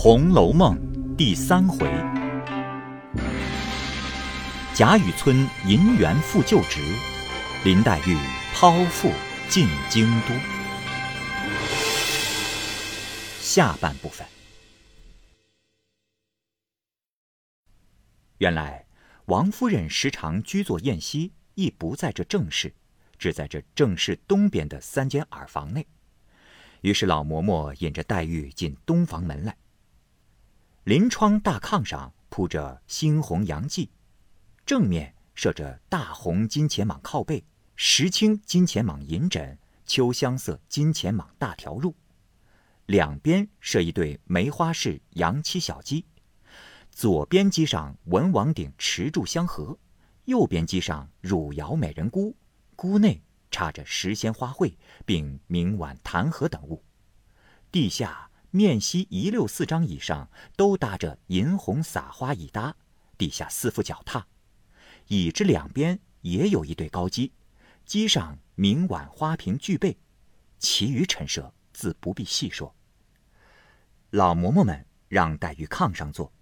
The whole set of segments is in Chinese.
红楼梦》第三回，贾雨村银元复旧职，林黛玉抛腹进京都。下半部分。原来王夫人时常居坐宴席，亦不在这正室，只在这正室东边的三间耳房内。于是老嬷嬷引着黛玉进东房门来。临窗大炕上铺着猩红洋记，正面设着大红金钱蟒靠背、石青金钱蟒银枕、秋香色金钱蟒大条褥，两边设一对梅花式洋漆小鸡，左边机上文王鼎持柱相合，右边机上汝窑美人菇，菇内插着石鲜花卉，并明碗弹盒等物，地下。面西一溜四张椅上都搭着银红撒花椅搭，底下四副脚踏，椅子两边也有一对高机，机上明碗花瓶俱备，其余陈设自不必细说。老嬷嬷们让黛玉炕上坐，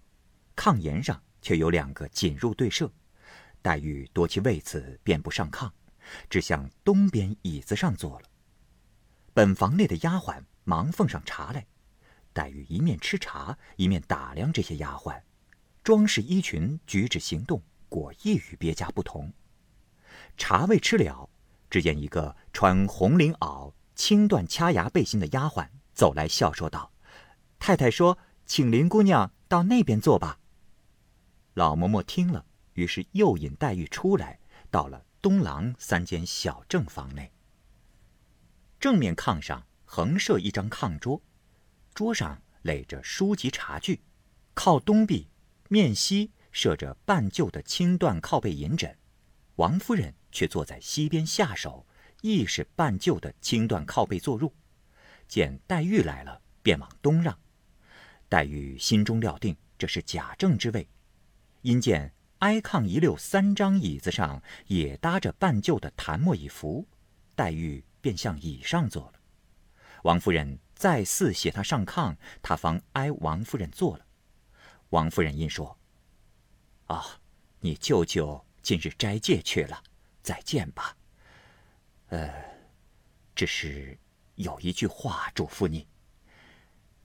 炕沿上却有两个紧入对射，黛玉夺其位子便不上炕，只向东边椅子上坐了。本房内的丫鬟忙奉上茶来。黛玉一面吃茶，一面打量这些丫鬟，装饰衣裙、举止行动，果亦与别家不同。茶未吃了，只见一个穿红绫袄、青缎掐牙背心的丫鬟走来，笑说道：“太太说，请林姑娘到那边坐吧。”老嬷嬷听了，于是又引黛玉出来，到了东廊三间小正房内。正面炕上横设一张炕桌。桌上垒着书籍茶具，靠东壁面西设着半旧的青缎靠背银枕，王夫人却坐在西边下手，亦是半旧的青缎靠背坐入。见黛玉来了，便往东让。黛玉心中料定这是贾政之位，因见挨炕一溜三张椅子上也搭着半旧的檀木椅扶，黛玉便向椅上坐了。王夫人。再四写他上炕，他方挨王夫人坐了。王夫人因说：“啊，你舅舅今日斋戒去了，再见吧。呃，只是有一句话嘱咐你。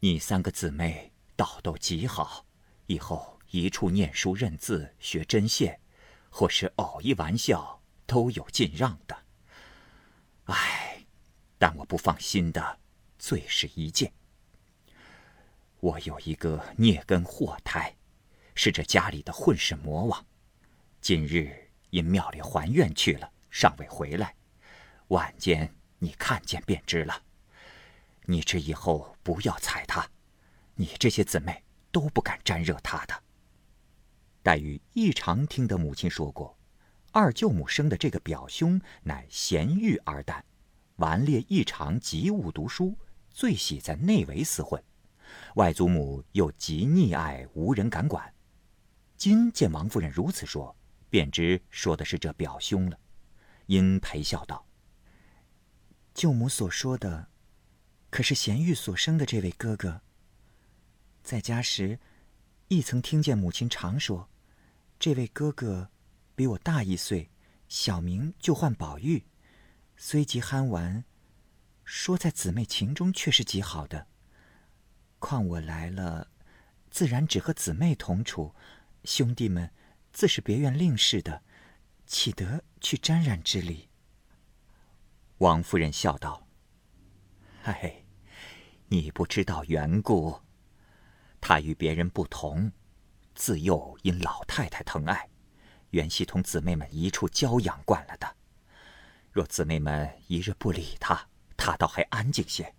你三个姊妹道都极好，以后一处念书认字学针线，或是偶一玩笑，都有尽让的。唉，但我不放心的。”最是一件，我有一个孽根祸胎，是这家里的混世魔王，今日因庙里还愿去了，尚未回来。晚间你看见便知了。你这以后不要踩他，你这些姊妹都不敢沾惹他的。黛玉异常听得母亲说过，二舅母生的这个表兄乃贤玉二旦，顽劣异常，极恶读书。最喜在内围厮混，外祖母又极溺爱，无人敢管。今见王夫人如此说，便知说的是这表兄了。因陪笑道：“舅母所说的，可是贤玉所生的这位哥哥？在家时，亦曾听见母亲常说，这位哥哥比我大一岁，小名就唤宝玉，虽极憨玩。”说在姊妹情中却是极好的。况我来了，自然只和姊妹同处，兄弟们自是别院令事的，岂得去沾染之理？王夫人笑道：“哎，你不知道缘故。他与别人不同，自幼因老太太疼爱，原系同姊妹们一处娇养惯了的。若姊妹们一日不理他，他倒还安静些，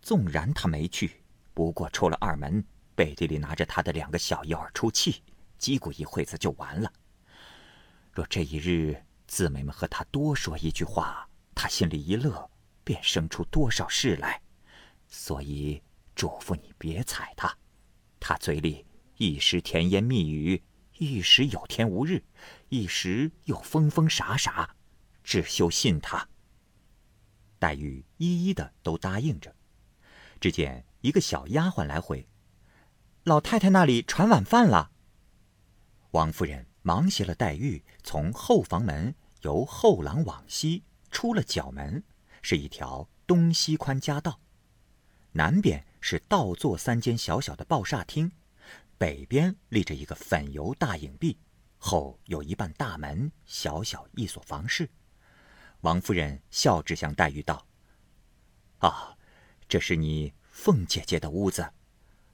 纵然他没去，不过出了二门，背地里拿着他的两个小诱儿出气，叽咕一会子就完了。若这一日姊妹们和他多说一句话，他心里一乐，便生出多少事来。所以嘱咐你别睬他，他嘴里一时甜言蜜语，一时有天无日，一时又疯疯傻傻，只休信他。黛玉一一的都答应着，只见一个小丫鬟来回：“老太太那里传晚饭了。王夫人忙携了黛玉，从后房门由后廊往西出了角门，是一条东西宽夹道。南边是倒座三间小小的抱厦厅，北边立着一个粉油大影壁，后有一半大门，小小一所房室。王夫人笑着向黛玉道：“啊，这是你凤姐姐的屋子，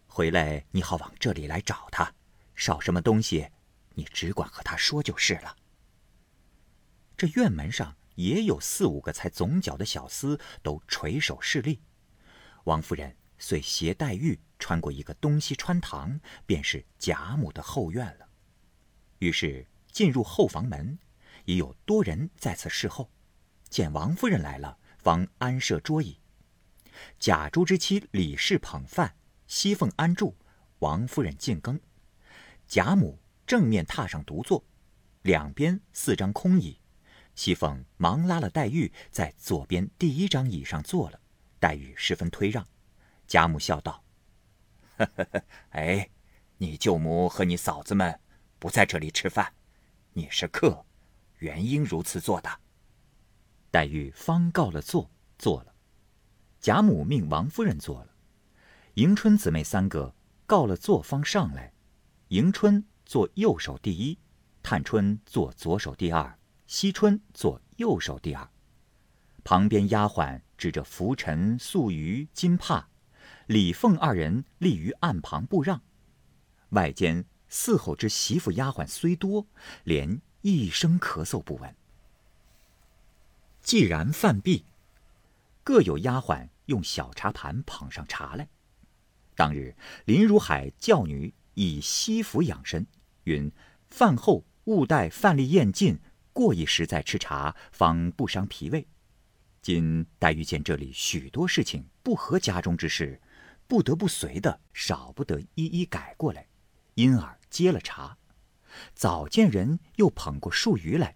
回来你好往这里来找她，少什么东西，你只管和她说就是了。”这院门上也有四五个才总角的小厮，都垂手侍立。王夫人遂携黛玉穿过一个东西穿堂，便是贾母的后院了。于是进入后房门，已有多人在此侍候。见王夫人来了，方安设桌椅。贾珠之妻李氏捧饭，熙凤安住，王夫人进羹。贾母正面榻上独坐，两边四张空椅。熙凤忙拉了黛玉在左边第一张椅上坐了。黛玉十分推让，贾母笑道：“呵呵呵哎，你舅母和你嫂子们不在这里吃饭，你是客，原应如此做的。”黛玉方告了座，坐了。贾母命王夫人坐了。迎春姊妹三个告了座，方上来。迎春坐右手第一，探春坐左手第二，惜春坐右手第二。旁边丫鬟指着拂尘、素鱼、金帕，李凤二人立于岸旁不让。外间伺候之媳妇丫鬟虽多，连一声咳嗽不闻。既然饭毕，各有丫鬟用小茶盘捧上茶来。当日林如海教女以西服养身，云饭后勿待饭粒咽尽，过一时再吃茶，方不伤脾胃。今黛玉见这里许多事情不合家中之事，不得不随的，少不得一一改过来，因而接了茶。早见人又捧过漱鱼来，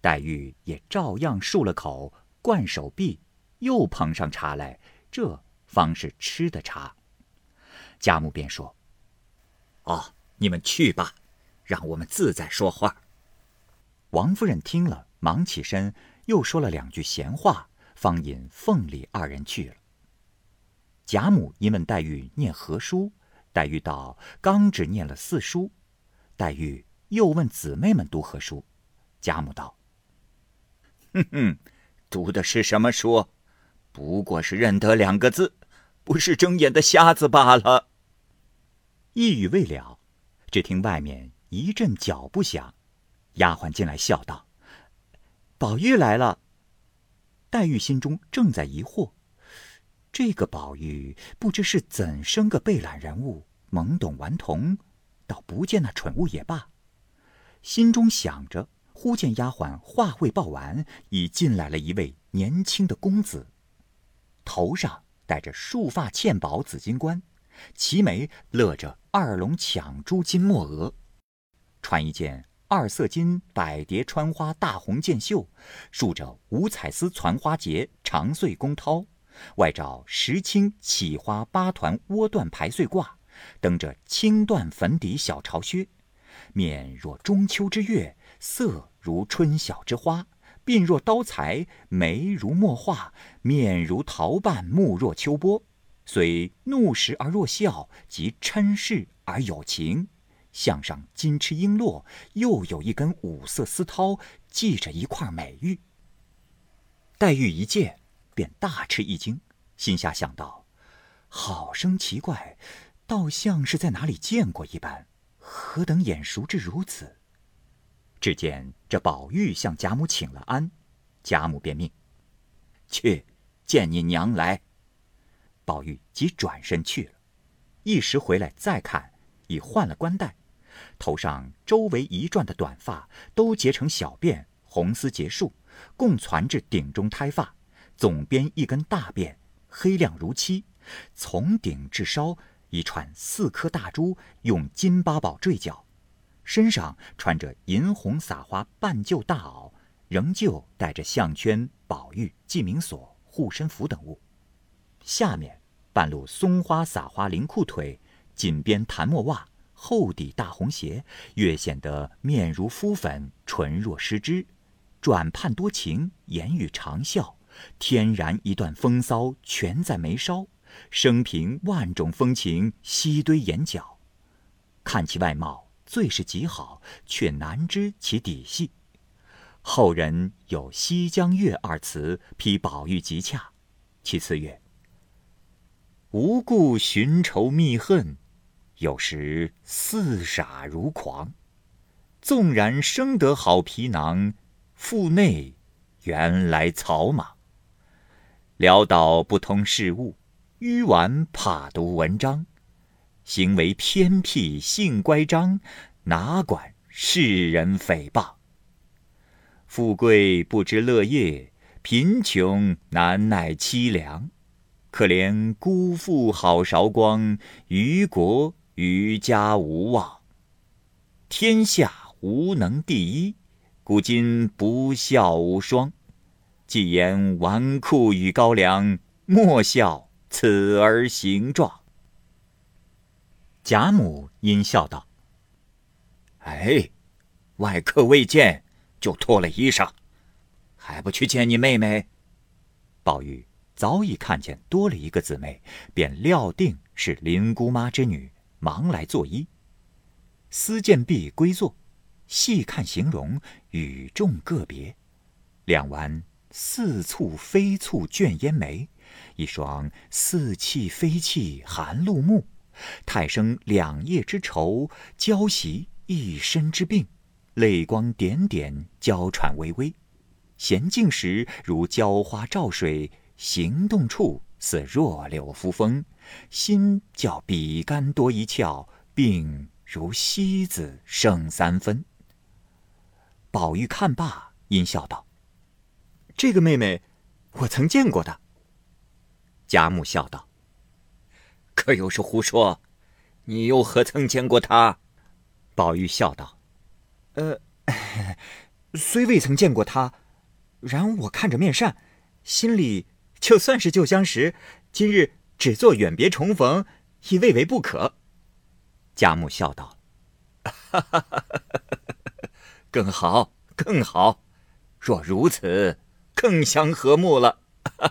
黛玉也照样漱了口，灌手臂，又捧上茶来，这方是吃的茶。贾母便说：“哦，你们去吧，让我们自在说话。”王夫人听了，忙起身，又说了两句闲话。方引凤里二人去了。贾母因问黛玉念何书，黛玉道：“刚只念了四书。”黛玉又问姊妹们读何书，贾母道：“哼哼，读的是什么书？不过是认得两个字，不是睁眼的瞎子罢了。”一语未了，只听外面一阵脚步响，丫鬟进来笑道：“宝玉来了。”黛玉心中正在疑惑，这个宝玉不知是怎生个被懒人物，懵懂顽童，倒不见那蠢物也罢。心中想着，忽见丫鬟话未报完，已进来了一位年轻的公子，头上戴着束发嵌宝紫金冠，齐眉勒着二龙抢珠金墨额，穿一件。二色金百蝶穿花大红箭袖，束着五彩丝攒花结长穗宫绦，外罩石青起花八团窝缎排穗褂，蹬着青缎粉底小朝靴，面若中秋之月，色如春晓之花，鬓若刀裁，眉如墨画，面如桃瓣，目若秋波，虽怒时而若笑，即嗔视而有情。项上金翅璎珞，又有一根五色丝绦，系着一块美玉。黛玉一见，便大吃一惊，心下想到：好生奇怪，倒像是在哪里见过一般，何等眼熟之如此？只见这宝玉向贾母请了安，贾母便命：“去见你娘来。”宝玉即转身去了，一时回来再看，已换了冠带。头上周围一转的短发都结成小辫，红丝结束，共攒至顶中胎发，总编一根大辫，黑亮如漆。从顶至梢一串四颗大珠，用金八宝坠角。身上穿着银红撒花半旧大袄，仍旧带着项圈、宝玉、记名锁、护身符等物。下面半露松花撒花绫裤腿，锦边檀墨袜，厚底大红鞋，越显得面如敷粉，唇若施脂，转盼多情，言语长笑，天然一段风骚全在眉梢，生平万种风情悉堆眼角。看其外貌，最是极好，却难知其底细。后人有“西江月”二词，批宝玉极恰。其次曰：“无故寻仇觅恨，有时似傻如狂。纵然生得好皮囊，腹内原来草莽。潦倒不通事物，愚顽怕读文章。行为偏僻性乖张，哪管世人诽谤。富贵不知乐业。”贫穷难耐凄凉，可怜辜负好韶光，于国于家无望。天下无能第一，古今不孝无双。既言纨绔与高粱，莫笑此儿形状。贾母阴笑道：“哎，外客未见，就脱了衣裳。”还不去见你妹妹？宝玉早已看见多了一个姊妹，便料定是林姑妈之女，忙来作揖。思见毕归坐，细看形容，与众个别。两弯似蹙非蹙卷烟眉，一双似泣非泣含露目，太生两夜之愁，娇袭一身之病，泪光点点，娇喘微微。娴静时如娇花照水，行动处似弱柳扶风，心较比干多一窍，病如西子胜三分。宝玉看罢，阴笑道：“这个妹妹，我曾见过的。”贾母笑道：“可又是胡说？你又何曾见过他？”宝玉笑道：“呃，虽未曾见过他。”然我看着面善，心里就算是旧相识，今日只做远别重逢，亦未为不可。贾母笑道：“哈哈哈！更好，更好。若如此，更相和睦了。”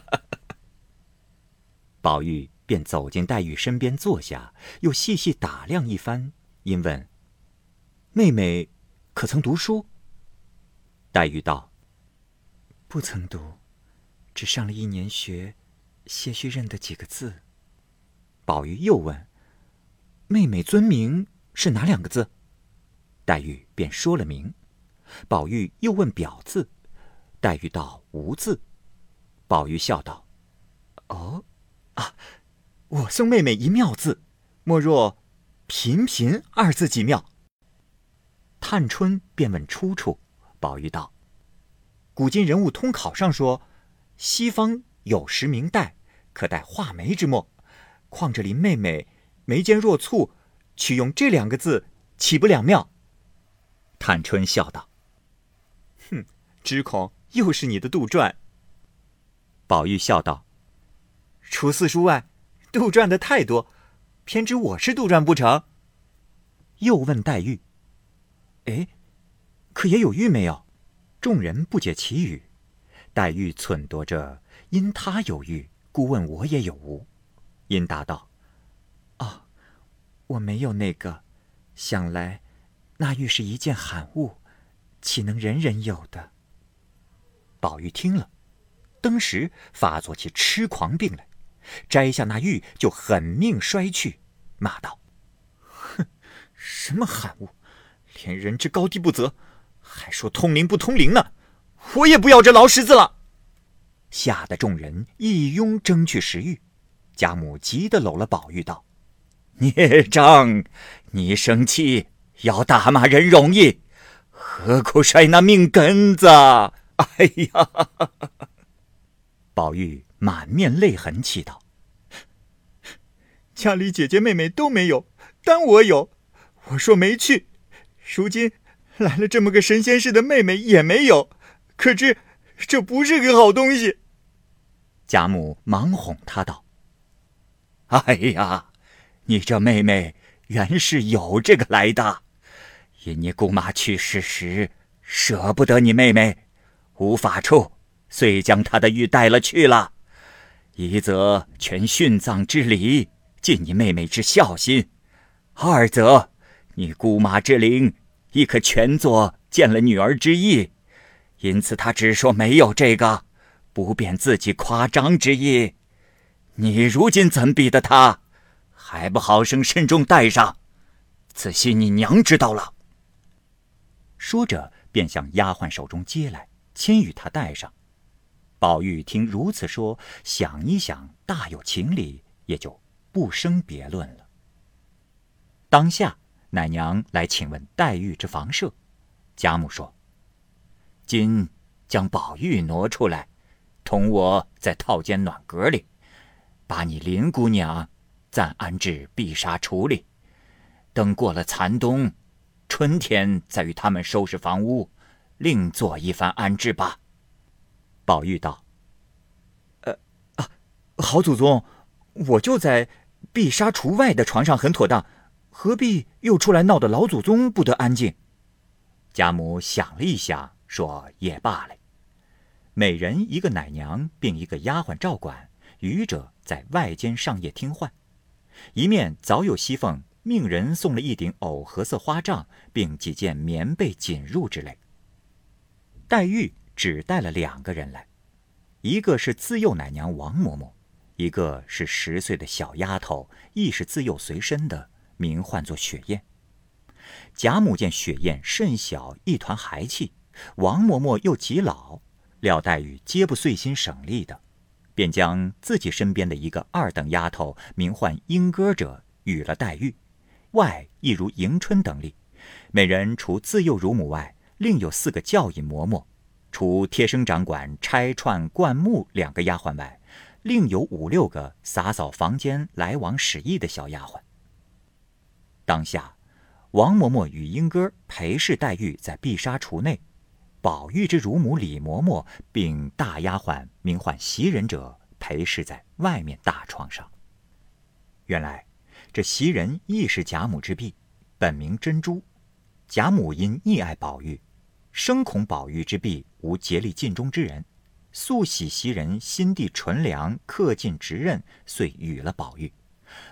宝玉便走进黛玉身边坐下，又细细打量一番，因问：“妹妹可曾读书？”黛玉道。不曾读，只上了一年学，些许认得几个字。宝玉又问：“妹妹尊名是哪两个字？”黛玉便说了名。宝玉又问表字，黛玉道：“无字。”宝玉笑道：“哦，啊，我送妹妹一妙字，莫若‘频频’二字极妙。”探春便问出处，宝玉道。古今人物通考上说，西方有时明代，可带画眉之墨。况这林妹妹眉间若蹙，取用这两个字，岂不两妙？探春笑道：“哼，只恐又是你的杜撰。”宝玉笑道：“除四书外，杜撰的太多，偏只我是杜撰不成？”又问黛玉：“哎，可也有玉没有？”众人不解其语，黛玉忖度着，因他有玉，故问我也有无。因答道：“哦，我没有那个。想来，那玉是一件罕物，岂能人人有的？”宝玉听了，登时发作起痴狂病来，摘下那玉就狠命摔去，骂道：“哼，什么罕物，连人之高低不择！”还说通灵不通灵呢，我也不要这劳什子了。吓得众人一拥争去食欲，贾母急得搂了宝玉道：“孽障，你生气要打骂人容易，何苦摔那命根子？哎呀！”宝玉满面泪痕，气道：“家里姐姐妹妹都没有，单我有。我说没去，如今……”来了这么个神仙似的妹妹也没有，可知这不是个好东西。贾母忙哄他道：“哎呀，你这妹妹原是有这个来的，因你姑妈去世时舍不得你妹妹，无法处，遂将她的玉带了去了。一则全殉葬之礼，尽你妹妹之孝心；二则你姑妈之灵亦可全作见了女儿之意，因此她只说没有这个，不便自己夸张之意。你如今怎比得她，还不好生慎重带上？此信你娘知道了。说着，便向丫鬟手中接来，亲与她戴上。宝玉听如此说，想一想，大有情理，也就不生别论了。当下，奶娘来请问黛玉之房舍，贾母说：“今将宝玉挪出来，同我在套间暖阁里，把你林姑娘暂安置碧纱橱里，等过了残冬，春天再与他们收拾房屋，另做一番安置吧。”宝玉道：“呃啊，好祖宗，我就在碧纱橱外的床上很妥当，何必又出来闹得老祖宗不得安静？”贾母想了一想，说：“也罢了。”每人一个奶娘，并一个丫鬟照管，余者在外间上夜听唤。一面早有熙凤命人送了一顶藕荷色花帐，并几件棉被锦褥之类。黛玉。只带了两个人来，一个是自幼奶娘王嬷嬷，一个是十岁的小丫头，亦是自幼随身的，名唤作雪雁。贾母见雪雁甚小，一团孩气，王嬷嬷又极老，料黛玉皆不遂心省力的，便将自己身边的一个二等丫头，名唤莺歌者，与了黛玉，外亦如迎春等例，每人除自幼乳母外，另有四个教引嬷嬷。除贴身掌管拆串灌木两个丫鬟外，另有五六个洒扫房间、来往使役的小丫鬟。当下，王嬷嬷与莺歌陪侍黛玉在碧纱橱内，宝玉之乳母李嬷嬷并大丫鬟名唤袭人者陪侍在外面大床上。原来，这袭人亦是贾母之婢，本名珍珠。贾母因溺爱宝玉。生恐宝玉之婢无竭力尽忠之人，素喜袭人心地纯良、恪尽职任，遂与了宝玉。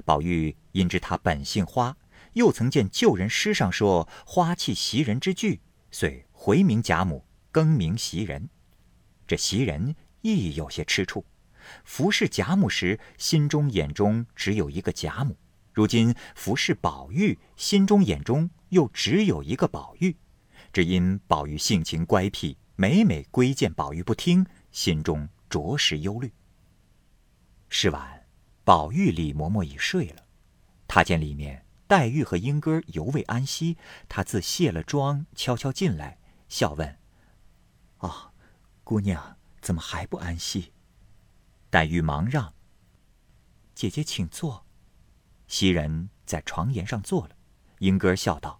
宝玉因知他本姓花，又曾见旧人诗上说“花气袭人”之句，遂回名贾母，更名袭人。这袭人亦有些吃醋，服侍贾母时，心中眼中只有一个贾母；如今服侍宝玉，心中眼中又只有一个宝玉。只因宝玉性情乖僻，每每归谏宝玉不听，心中着实忧虑。是晚，宝玉、李嬷嬷已睡了，他见里面黛玉和莺歌犹未安息，他自卸了妆，悄悄进来，笑问：“哦，姑娘怎么还不安息？”黛玉忙让：“姐姐请坐。”袭人在床沿上坐了，莺歌笑道。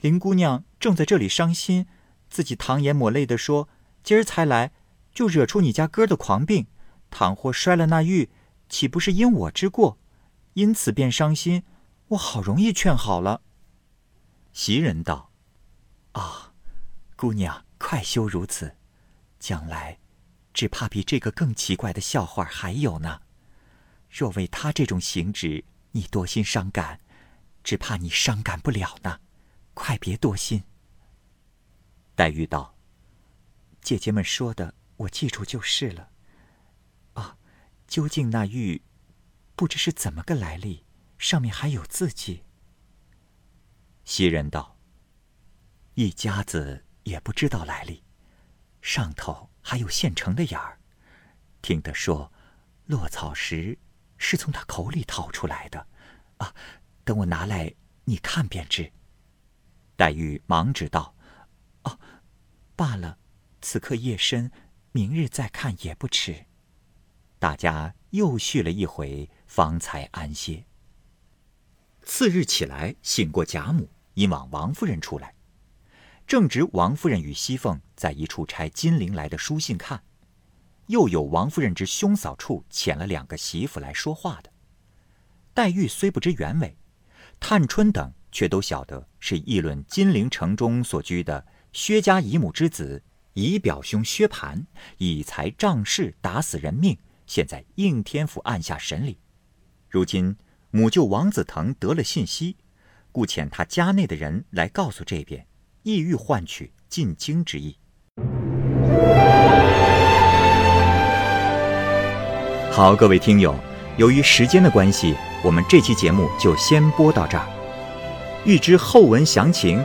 林姑娘正在这里伤心，自己淌眼抹泪的说：“今儿才来，就惹出你家哥的狂病。倘或摔了那玉，岂不是因我之过？因此便伤心。我好容易劝好了。”袭人道：“啊，姑娘快休如此，将来只怕比这个更奇怪的笑话还有呢。若为他这种行止，你多心伤感，只怕你伤感不了呢。”快别多心。黛玉道：“姐姐们说的，我记住就是了。啊，究竟那玉，不知是怎么个来历，上面还有字迹。”袭人道：“一家子也不知道来历，上头还有现成的眼儿。听得说，落草时是从他口里掏出来的。啊，等我拿来，你看便知。”黛玉忙指道：“，罢了，此刻夜深，明日再看也不迟。”大家又续了一回，方才安歇。次日起来，醒过贾母，因往王夫人出来，正值王夫人与熙凤在一处拆金陵来的书信看，又有王夫人之兄嫂处遣了两个媳妇来说话的。黛玉虽不知原委，探春等却都晓得是议论金陵城中所居的薛家姨母之子姨表兄薛蟠以财仗势打死人命，现在应天府按下审理。如今母舅王子腾得了信息，故遣他家内的人来告诉这边，意欲换取进京之意。好，各位听友，由于时间的关系，我们这期节目就先播到这儿。欲知后文详情，